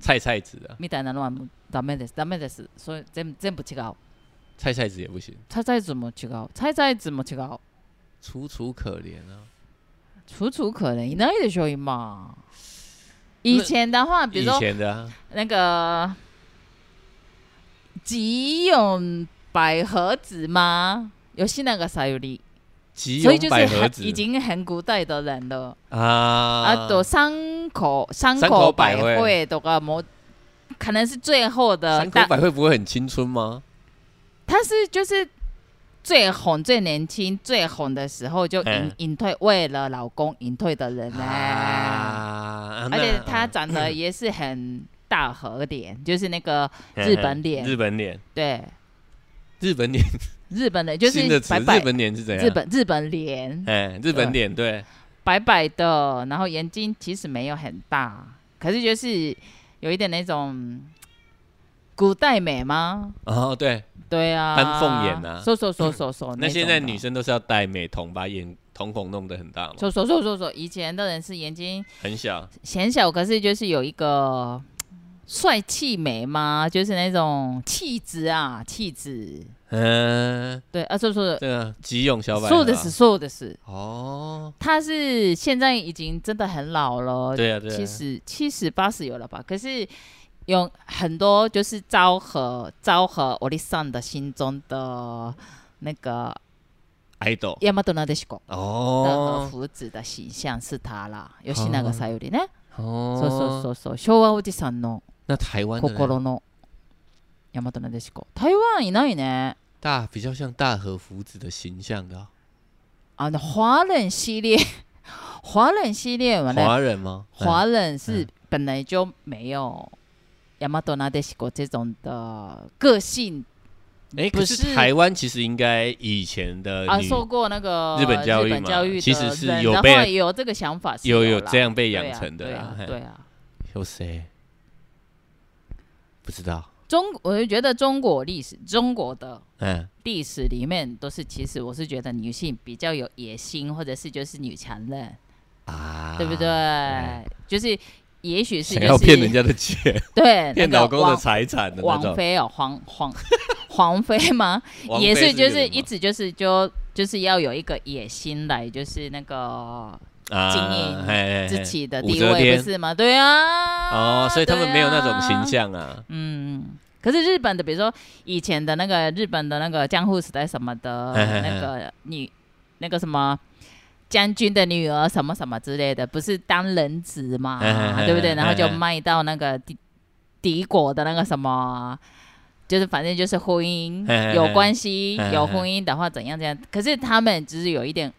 菜菜子啊，みたいなのはもうダメです。ダメです。それ全部全部違う。菜菜子也不行，菜菜子も違う。菜菜子も違う。楚楚可怜啊。楚楚可怜いないでしょ今。以前的话，比如以说前的啊，那个 吉永百合子吗？有西那个沙有里，吉永所以就是百合子很已经很古代的人了。啊啊，と山口山山口口百百惠惠とかも可能是最后的山口大，百惠不会很青春吗？他是就是最红、最年轻、最红的时候就隐嗯隐退，为了老公隐退的人呢。啊，而且那他长得也是很 大和脸，就是那个日本脸。日本脸，对。日本脸，日本的，就是新的词，白白。日本脸是怎样？日，本日本脸，哎，日本脸，对，白白的，然后眼睛其实没有很大，可是就是有一点那种古代美吗？哦，对，对啊，丹凤眼啊。说说说说说，那现在女生都是要戴美瞳，把眼瞳孔弄得很大嘛，说说说，以前的人是眼睛很小，显小，可是就是有一个帅气美吗？就是那种气质啊，气质。嗯，对啊，说说这个吉永小百合啊，说的是说的是，哦，他是现在已经真的很老了，对啊，对啊，七十七十八十有了吧？可是有很多就是昭和昭和欧丽桑的心中的那个 idol，亚马多纳德西国的和哦，福子的形象是他啦，吉永さゆりね。哦，そうそうそうそう昭和おじさんの 那台湾的呢心の大和なでしこ。台湾いないね。大比较像大和福子的形象的啊あの华人系列，华人系列はね，华人吗？华人是嗯本来就没有亚马多纳德西国这种的个性哎，不可是是台湾其实应该以前的啊，女受过那个日本教育日本嘛教育的其实是人的有被话也有这个想法是有有啦这样被对啊养成的对啊，啦嘿对啊。有谁？ 不知道，中，我就觉得中国历史，中国的嗯，历史里面都是，其实我是觉得女性比较有野心，或者是就是女强人，啊，对不对？就是也许是就是要骗人家的钱，对 骗老公的财产王妃哦，皇皇 皇妃吗？王也是就是一直就是就就是要有一个野心来，就是那个啊经营自己的地位，不是吗？对啊。哦，所以他们没有那种形象啊，嗯，可是日本的，比如说以前的那个日本的那个江户时代什么的，那个女那个什么将军的女儿什么什么之类的，不是当人质嘛对不对？然后就卖到那个敌敌国的那个什么。就是反正就是婚姻有关系有婚姻的话怎样怎样，可是他们只是有一点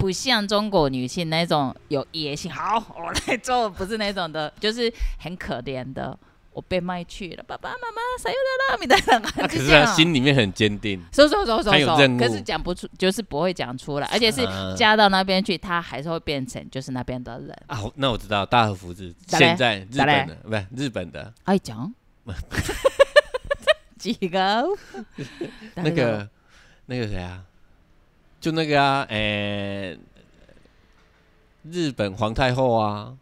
不像中国女性那种有野心，好我来做，不是那种的，就是很可怜的，我被卖去了，爸爸妈妈谁有的啦，みたいな啊可感じ这样。是他心里面很坚定，收收收收收他有任，务可是讲不出，就是不会讲出来，而且是啊嫁到那边去，他还是会变成就是那边的人。啊，那我知道大和福子誰现在日誰本的不是日本的愛ちゃん違う那个那个谁啊， 就那个啊，诶、日本皇太后啊，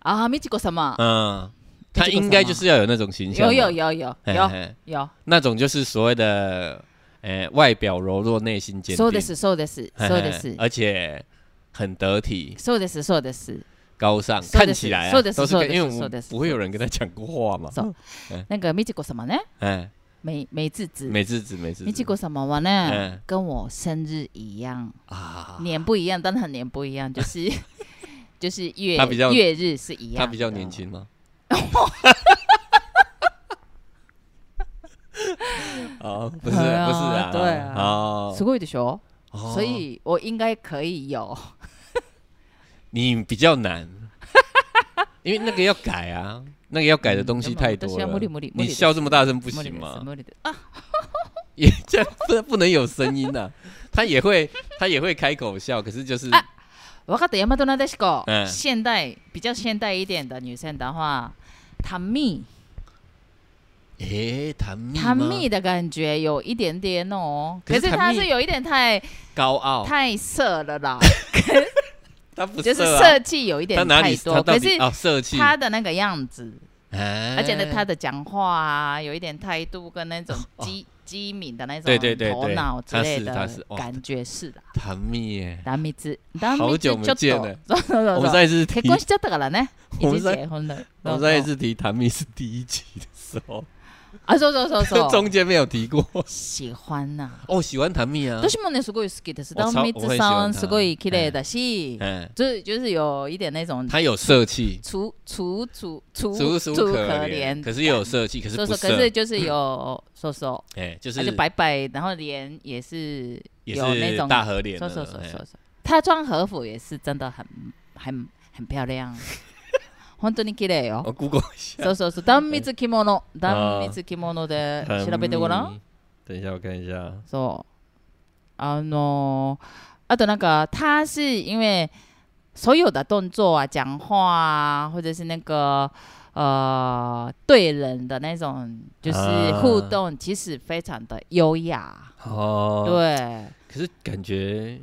啊，美智子様。嗯， 他应该就是要有那种形象嘛，有有有有有嘿嘿有，那种就是所谓的，呃，外表柔弱，内心坚定，そうですそうです嘿嘿そうです而且很得体、そうですそうです。高尚，そうです看起来啊そうです都是跟，そうです因为我们そうです不会有人跟他讲过话嘛。そう嗯那个美智子様ね，哎， 美美智子，美智子，美智美智子子様は呢嗯，跟我生日一样，啊，年不一样，但是很年不一样，就是就是月他比较月日是一样，他比较年。轻吗？哦，不是，不是对啊啊，对啊哦すごいでしょ？哦所以我应该可以有。你比较难， 因为那个要改啊，那个要改的东西太多了私は無理無理。無理です你笑这么大声不無理です行吗？無理です啊，也这样不不能有声音呐、他也会他也会开口笑，可是就是啊分かった山田なでしこ嗯。现代比较现代一点的女生的话，她蜜诶，谭蜜她吗蜜的感觉有一点点哦，可是谭蜜可是她是有一点太高傲，太色了啦， 他不就是色啊色气有一点他哪里太多。可是他到底哦色气，她的那个样子，哎而且呢，她的讲话啊，有一点态度跟那种机机敏的那种对对对对头脑之类的她是她是哦感觉是的。谭蜜耶，ダミツ、好久没见了そうそうそう我们上一次提結婚しちゃったからね。已我们上经结婚了。我们上一次提谭蜜是第一集的时候， 啊，そうそうそうそう。中间没有提过。喜欢呐。哦，喜欢谭蜜啊，私もねすごい好きです。我超ダミツ我很喜さ欢她んすごい綺麗だし，嗯，就是就是有一点那种他有色气，楚楚楚楚楚楚楚可怜，怜，可是也有色气，可是说说，不色，可是就是有说说，哎，就他就是白白，然后脸也是也有那种是大和脸说的，哎说说说说，她穿和服也是真的很很很漂亮， 本当に綺麗よ。そうそうそう、断密着物、断密着物で調べてごらん。嗯等一下，我看一下。そう。あのあとなんか他是因为所有的动作啊、讲话啊，或者是那个呃对人的那种就是啊互动，其实非常的优雅。哦，，对，可是感觉，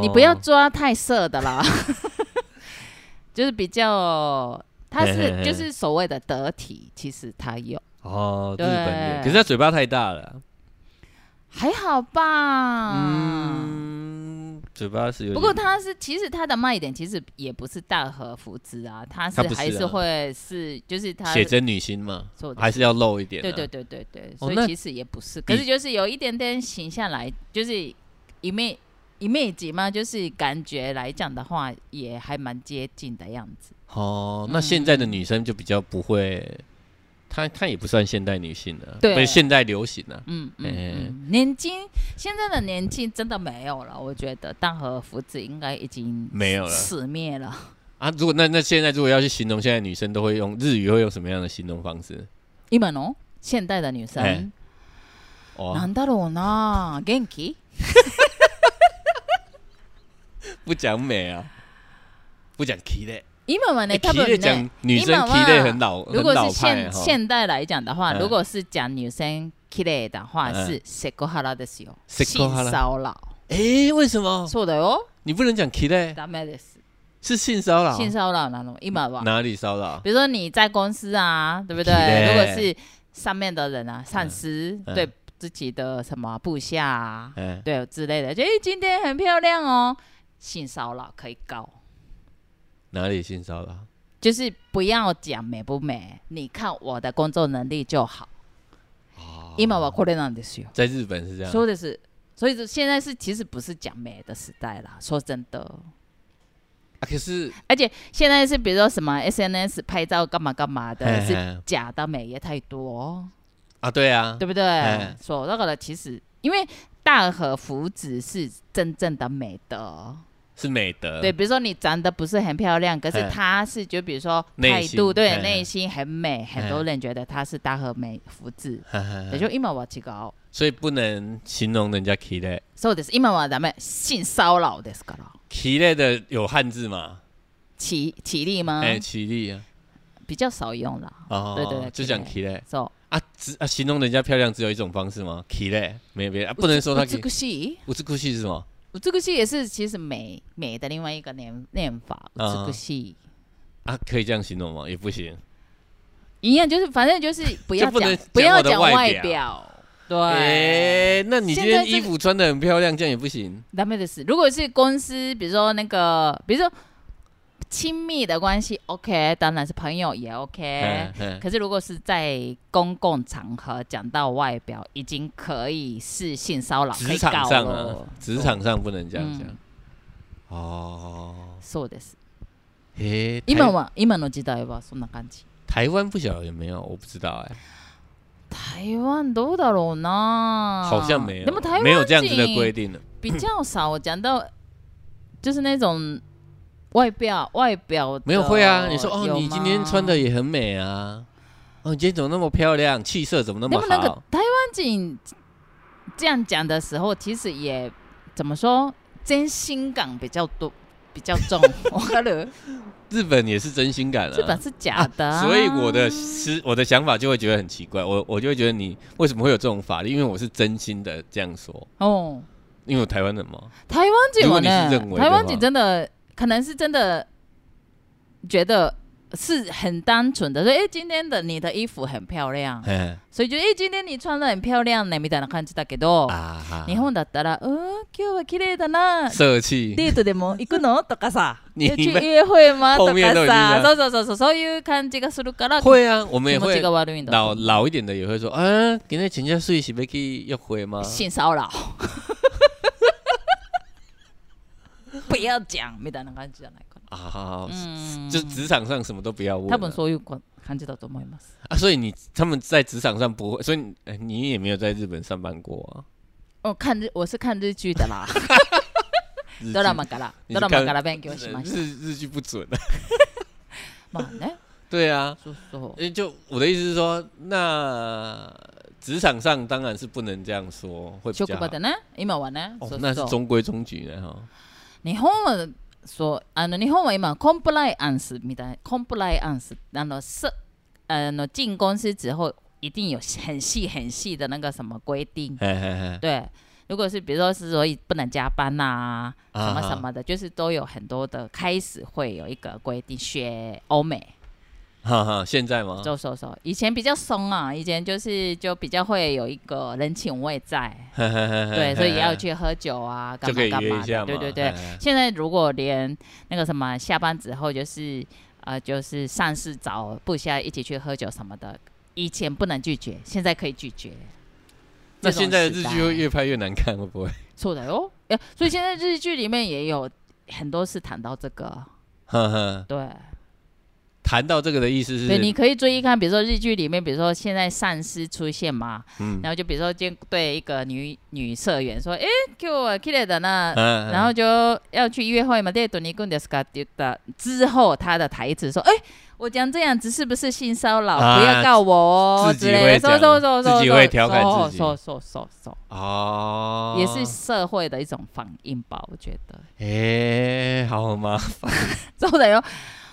你不要抓太色的啦，就是比较。他是就是所谓的得体，其实他有。哦，日对。本脸，可是他嘴巴太大了啊，还好吧。嗯，嘴巴是有点，不过它是，其实它的卖点其实也不是大和福子啊，它是还是啊会是，就是它写真女星嘛，还是要露一点，对对，对对对，所以其实也不是，可是就是有一点点形象来，就是一面一面集嘛，就是感觉来讲的话，也还蛮接近的样子。哦，那现在的女生就比较不会，她她也不算现代女性了，对不是现代流行啊，嗯嗯哎嗯，年轻现在的年轻真的没有了，我觉得大和福子应该已经没有了死灭了。啊，如果那那现在如果要去形容现在女生都会用日语会用什么样的形容方式？今の现代的女生，哎哇，なんだろうな、元気？ 不讲美啊，不讲 key 的，今はね、哎多 key 的分讲ね。女生今は key 的很老很如果是老派现哈，现代来讲的话，嗯如果是讲女生 k i 的话，嗯是 s e k o h a r a ですよ，セク性ハラ骚扰。哎，为什么そうだよ。你不能讲 key 的？ダメです。是性骚扰？性骚扰なの。今は。哪里骚扰？比如说你在公司啊，对不对？綺麗如果是上面的人啊，上司嗯对自己的什么部下啊，哎，对之类的，就哎今天很漂亮哦， 性骚扰可以告。哪里性骚扰？就是不要讲美不美，你看我的工作能力就好。今はこれなんですよ。在日本是这样，说的是，所以这现在是其实不是讲美的时代啦。说真的，啊可是而且现在是比如说什么 SNS 拍照干嘛干嘛的，是嘿嘿假的美也太多，啊，对啊，对不对嘿？说那个的其实因为大和福子是真正的美德， 是美德，对，比如说你长得不是很漂亮，可是嘿她是就比如说内心态度对嘿嘿内心很美，很嘿多人觉得她是大和美福子。哈哈哈也就今は違う。所以不能形容人家 key 的そうです。今はダメ。性骚扰ですから。 key 类的有汉字吗？起起立吗？哎，起立啊，比较少用啦。哦，对对对就讲 key key 类そう。啊，只啊形容人家漂亮只有一种方式吗？key 类没有别的，啊不能说她 key 美しい。不是酷系是什么？ 美しい也是其实美美的另外一个念念法。啊美しい。 啊，可以这样形容吗？也不行。一样就是反正就是不要讲就不能不要讲我的外讲外表表，对。哎，那你今现在这个天衣服穿的很漂亮，这样也不行。ダメです。如果是公司，比如说那个，比如说 亲密的关系，OK，当然是朋友也 OK 嗯。嗯，可是如果是在公共场合讲到外表，已经可以是性骚扰，可职场以告上啊了，。职场上不能这样讲嗯。哦，そうです。诶，今台は今の時代はそんな感じ。台湾不晓得有没有，我不知道哎，台湾どうだろうな？好像没有でも台，湾没有这样子的人规定的。比较少。我讲到就是那种 外表，外表没有会啊，你说哦，你今天穿的也很美啊，哦，你今天怎么那么漂亮，气色怎么那么那么那个好？台湾景这样讲的时候，其实也怎么说，真心感比较多，比较重。我可能日本也是真心感啊日本啊。是假的、啊所以我的思我的想法就会觉得很奇怪，我我就会觉得你为什么会有这种法律？因为我是真心的这样说，哦，因为我台湾人嘛，台湾景我如果你是呢认为，台湾话景真的可能是真的觉得是很单纯的，说哎，今天的你的衣服很漂亮，哎所以就哎，今天你穿的很漂亮ねみたいな感じだけど、啊哈，日本だったら、うん、今日は綺麗だな。色气，デートでも行くのとかさ、你要去们约会吗と后面かさ、都已经这そうそうそうそうそういう感じがするから、会啊，我们也会気持ちが悪いんだと老思う。老一点的也会说，啊，今天请假睡是要去约会吗？性骚扰。 不要讲みたいな感じじゃないかな。啊，嗯，就職場上什么都不要问啊。多分そういう感じだと思います。啊，所以你他们在职场上不会，所以你呃你也没有在日本上班过啊。哦，看日我是看日剧的啦，日ドラマから你是看ドラマから勉強しました。日日剧不准。まあね、对啊，そうそう。诶，就我的意思是说，那职场上当然是不能这样说，会比较好職場。でね、今はね、哦そう，那是そう。中规中矩的哈。 日本はそうあの日本は今コンプライアンスみたいなコンプライアンスあの是呃の进公司之后一定有很细很细的那个什么规定，嘿嘿嘿，对。如果是比如说是说不能加班呐、什么啊什么的，就是都有很多的开始会有一个规定，学欧美 哈哈，现在吗？周收收。以前比较松啊，以前就是就比较会有一个人情味在，对，所以也要去喝酒啊，干嘛干嘛。对对对。现在如果连那个什么下班之后就是呃就是上司找部下一起去喝酒什么的，以前不能拒绝，现在可以拒绝。那现在的日剧会越拍越难看，会不会？错的哟，哎，所以现在日剧里面也有很多是谈到这个，呵呵，对谈到这个的意思是，对，你可以注意看，比如说日剧里面，比如说现在上司出现嘛，嗯然后就比如说今天对一个女女社员说，哎，给我 k i 的呢。嗯，然后就要去约会嘛，デートに行くんですかって言った之后，他的台词说：“哎、我讲这样子是不是性骚扰？啊不要告我哦。”自己之类的，会讲说说说自己会调侃自己说说说说，哦，也是社会的一种反应吧，我觉得。哎，好吗？そうだよ。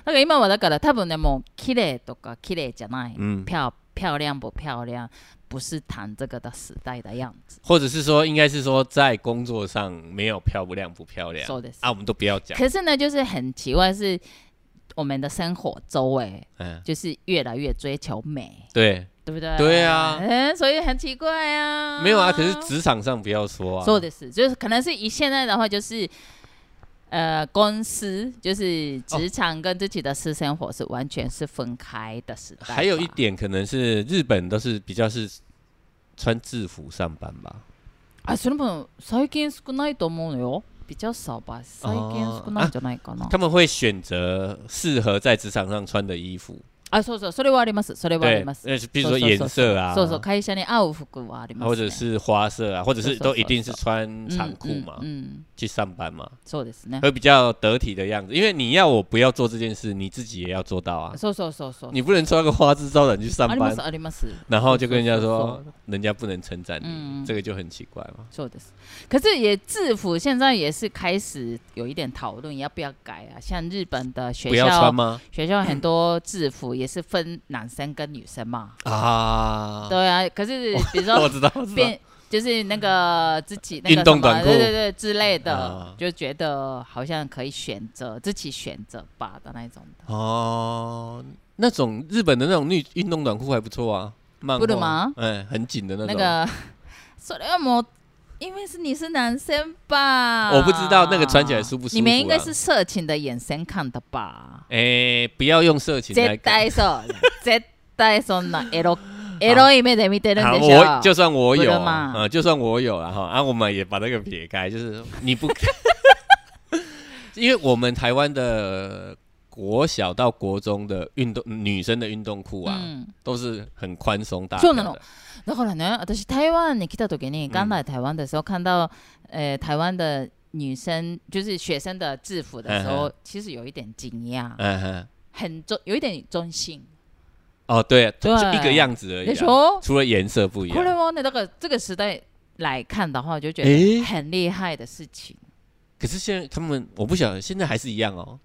だから今はだから多分ねもう綺麗とか綺麗じゃない、嗯，漂漂亮不漂亮，不是谈这个的时代的样子。或者是说，应该是说，在工作上没有漂不亮不漂亮そうです。啊，我们都不要讲。可是呢，就是很奇怪是。我们的生活周围嗯，就是越来越追求美，对，对不对？对啊嗯，所以很奇怪啊。没有啊，可是职场上不要说啊。说的是，就是可能是以现在的话，就是 呃，公司就是职场跟自己的私生活是完全是分开的时代吧。还有一点可能是日本都是比较是穿制服上班吧。あ、それも最近少ないと思うのよ。比较少吧，最近少ないんじゃないかな。他们会选择适合在职场上穿的衣服， あ、そうそう、それはあります。それはあ对りま，す。呃，比如说颜色啊，そうそう、会社に合う服はあります、ね。或者是花色啊，或者是そうそうそう都一定是穿长裤嘛，うん、うん去上班嘛，そうですね。会比较得体的样子。因为你要我不要做这件事，你自己也要做到啊。そうそうそうそう。你不能穿个花枝招展去上班あります、あります。然后就跟人家そうそう说，人家不能称赞你，嗯这个就很奇怪嘛。そうです。可是也制服现在也是开始有一点讨论，要不要改啊？像日本的学不要校穿，吗？学校很多制服也 是分男生跟女生嘛。啊，对啊，可是比如我说知道，我知道。变 就是那个自己那个什么运动短裤对对对之类的，啊就觉得好像可以选择自己选择吧的那种的。哦，那种日本的那种运运动短裤还不错啊，漫画不的吗嗯，很紧的那种。那个，それはもう 因为是你是男生吧？我不知道那个穿起来舒不舒服啊你们应该是色情的眼神看的吧？哎，不要用色情来絶看。対そう。絶対そんなエロエロい目で見てるん好，でしょ我就算我有不的嘛啊，嗯，就算我有了哈，啊，我们也把那个撇开，就是你不，因为我们台湾的国小到国中的运动女生的运动裤啊，嗯。都是很宽松大条的。 そうなのだからね、私台湾に来た時に刚来台湾的时候，看到呃台湾的女生就是学生的制服的时候，其实有一点惊讶，嗯哼，很中有一点中性。哦，对，就对一个样子而已、でし啊，ょ？除了颜色不一样。これはね、だから这个时代来看的话，我就觉诶得很厉害的事情。可是现在他们，我不晓得，现在还是一样哦。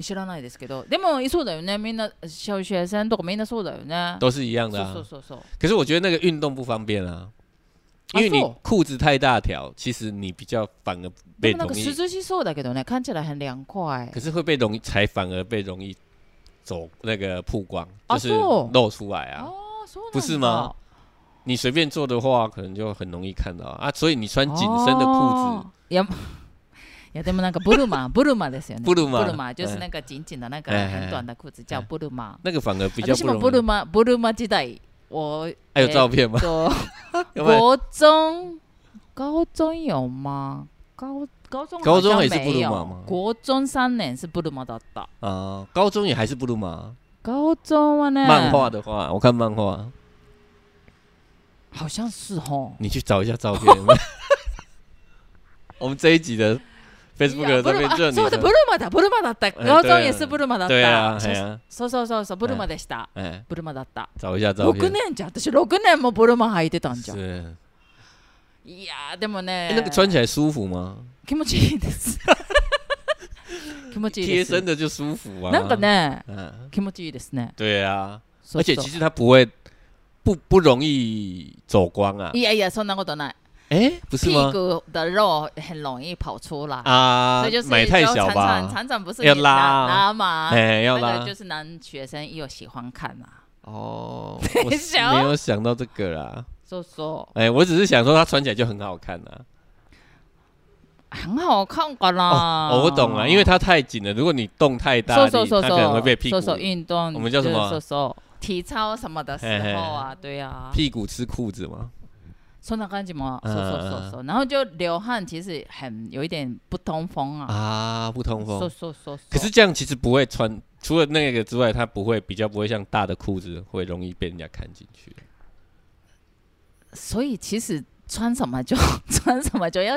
知らないですけど、でもそうだよね。みんな小学生とかみんなそうだよね。都是一样的そうそう啊。そうそう。可是我觉得那个运动不方便啊，因为你啊是裤子太大条，其实你比较反而被でもなん容易，か涼しそうだけどね、看起来很凉快可。是会被容易，才反而被容易走那个曝光，啊就是是露出来啊。哦，そうなんだ不是吗？你随便做的话，可能就很容易看到啊。啊所以你穿紧身的裤子，哦い やいやでもなんかブルマブルマですよね。ブルマブルマ就是那个紧紧的那个哎很短的裤子叫ブルマ。那个反而比较私不容易。もブルマブルマ時代我还有照片吗？と有没有？国中高中有吗？高高中高中也是好像没有布鲁马吗国中三年是ブルマだった。啊，高中也还是不录吗？高中はね漫画的话，我看漫画，好像是哦。你去找一下照片。有没有我们这一集的 Facebook 的照片就そうだブルマだブルマだった。哎高中也是ブルマだった。そうそうそうそうブルマでした。哎，ブルマだった。找一下照6片。年じゃん私6年もブルマ履いてたんじゃいやーでもね哎那个穿起来舒服吗？気持ちいいです気持ちいいです贴身的就舒服啊。なんかね嗯，気持ちいいですね对啊，そうそう而且其实它不会不不容易走光啊。いやいやそんなことない哎，不是屁吗？股的肉很容易跑出来啊所以就是买太小常常吧？常常不是要你拉拉拉嘛哎，要拉那个就是男学生又喜欢看啊哦。我是小没有想到这个啦。そうそう哎，我只是想说它穿起来就很好看啊。很好看かな哦，我懂了，因为它太紧了，如果你动太大力，そうそうそう它可能会被屁股そうそう運動我们叫什么そうそう体操什么的时候啊对啊屁股吃裤子嘛。 そんな感じも嗯そうそうそうそう然后就流汗其实很有一点不通风啊啊，不通そう风。そうそう可是这样其实不会穿，除了那个之外，它不会比较不会像大的裤子会容易被人家看进去。所以其实穿什么就穿什么就要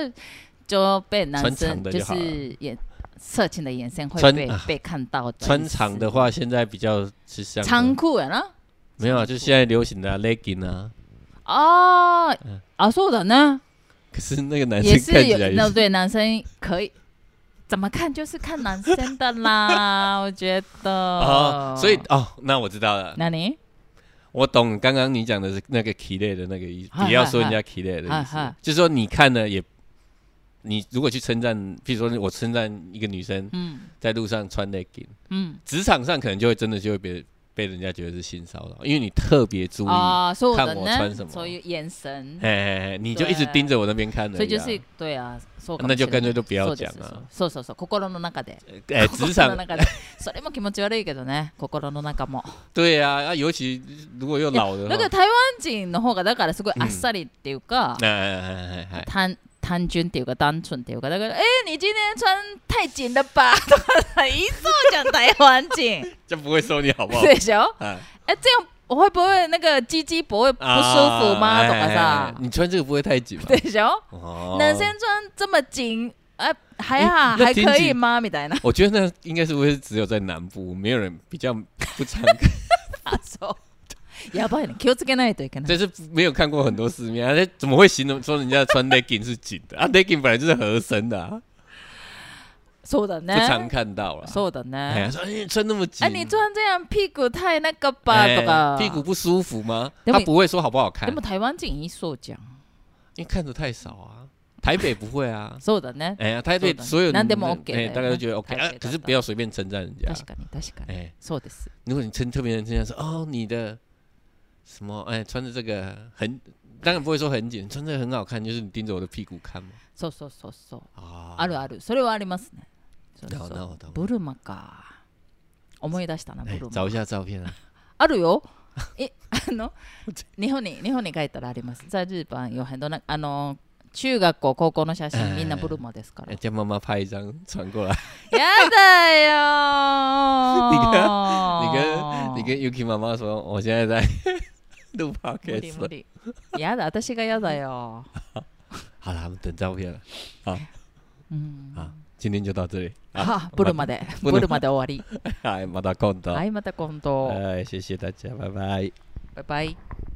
就被男穿长生就的就好了是眼色情的眼神会穿啊被被看到的穿意思长的话，现在比较是像长裤やな没有啊，就是现在流行的啊 legging 啊。 啊嗯啊そうだね可是那个男生也是有看起来那对男生可以怎么看就是看男生的啦，我觉得。哦，所以哦，那我知道了，那你我懂刚刚你讲的是那个 k 类的那个意思，嗨不要说人家 k 类的意思嗨嗨，就是说你看了也，你如果去称赞，譬如说我称赞一个女生嗯在路上穿 legging，嗯职场上可能就会真的就会被 被人家觉得是性骚扰，因为你特别注意，啊，そう看的呢我穿什，么所以眼神，嘿嘿嘿，你就一直盯着我那边看的、所以就是对啊，そうかもしれない那就干脆都不要讲啊。そうですそうそうそう、心の中で。哎，心职场の中で。それも気持ち悪いけどね、心の中も。对啊，啊，尤其如果又老的话，だから台湾人の方がだからすごいあっさりっていうか、哎哎哎哎哎，単単純 っていうか单純っていうかだからえ你今天穿太紧了吧とか一直讲台湾人就不会收你好不好？でしょ哎，哎这样我会不会那个鸡鸡不会不舒服吗？啊とか哎哎哎さ你穿这个不会太紧吗？でしょ哦男生穿这么紧哎还好哎那还听起可以吗？みたいな我觉得那应该是不是只有在南部，没有人比较不常看，あそう やばいね気をつけないといけない但是没有看过很多世面，啊，怎么会形容说人家穿 legging 是紧的啊？legging 本来就是合身的、啊，そうだ不常ね看到了。そうだ哎呀，ね说哎你穿那么紧，哎你穿这样屁股太那个吧哎とか屁股不舒服吗？でも他不会说好不好看でも台湾人いいそうじゃん 因为看的太少啊。台北不会啊，そうだね。哎呀，台北そうだね所有何でも人 OK 哎，だよ大家都觉得 OK 啊台北，だった可是不要随便称赞人家。確かに確かに。哎，そうです。如果你称特别人称赞说，哦，你的 什么，哎，穿着这个很，当然不会说很紧，穿着很好看，就是你盯着我的屁股看嘛。そうそうそうそう。啊，あるある。それはありますね。そうなるほそうどなるほどブルマか。思い出したな、ブ哎ル，マ。找一下照片啊。あるよ。え、あの、日本に、日本に帰ったらあります。在日本有很多那、あの、中学校、高校の写真、みんなブルマですから哎。叫妈妈拍一张传过来。やだよ你ー跟你跟 Yuki 妈妈说，我现在在 無理無理やだ、私がやだよ。好了，我们等照片了。好，嗯，好，今天就到这里。好，不如まで、不如まで終わり。はい、また今度。はい、また今度。はい、谢谢大家，拜拜。拜拜。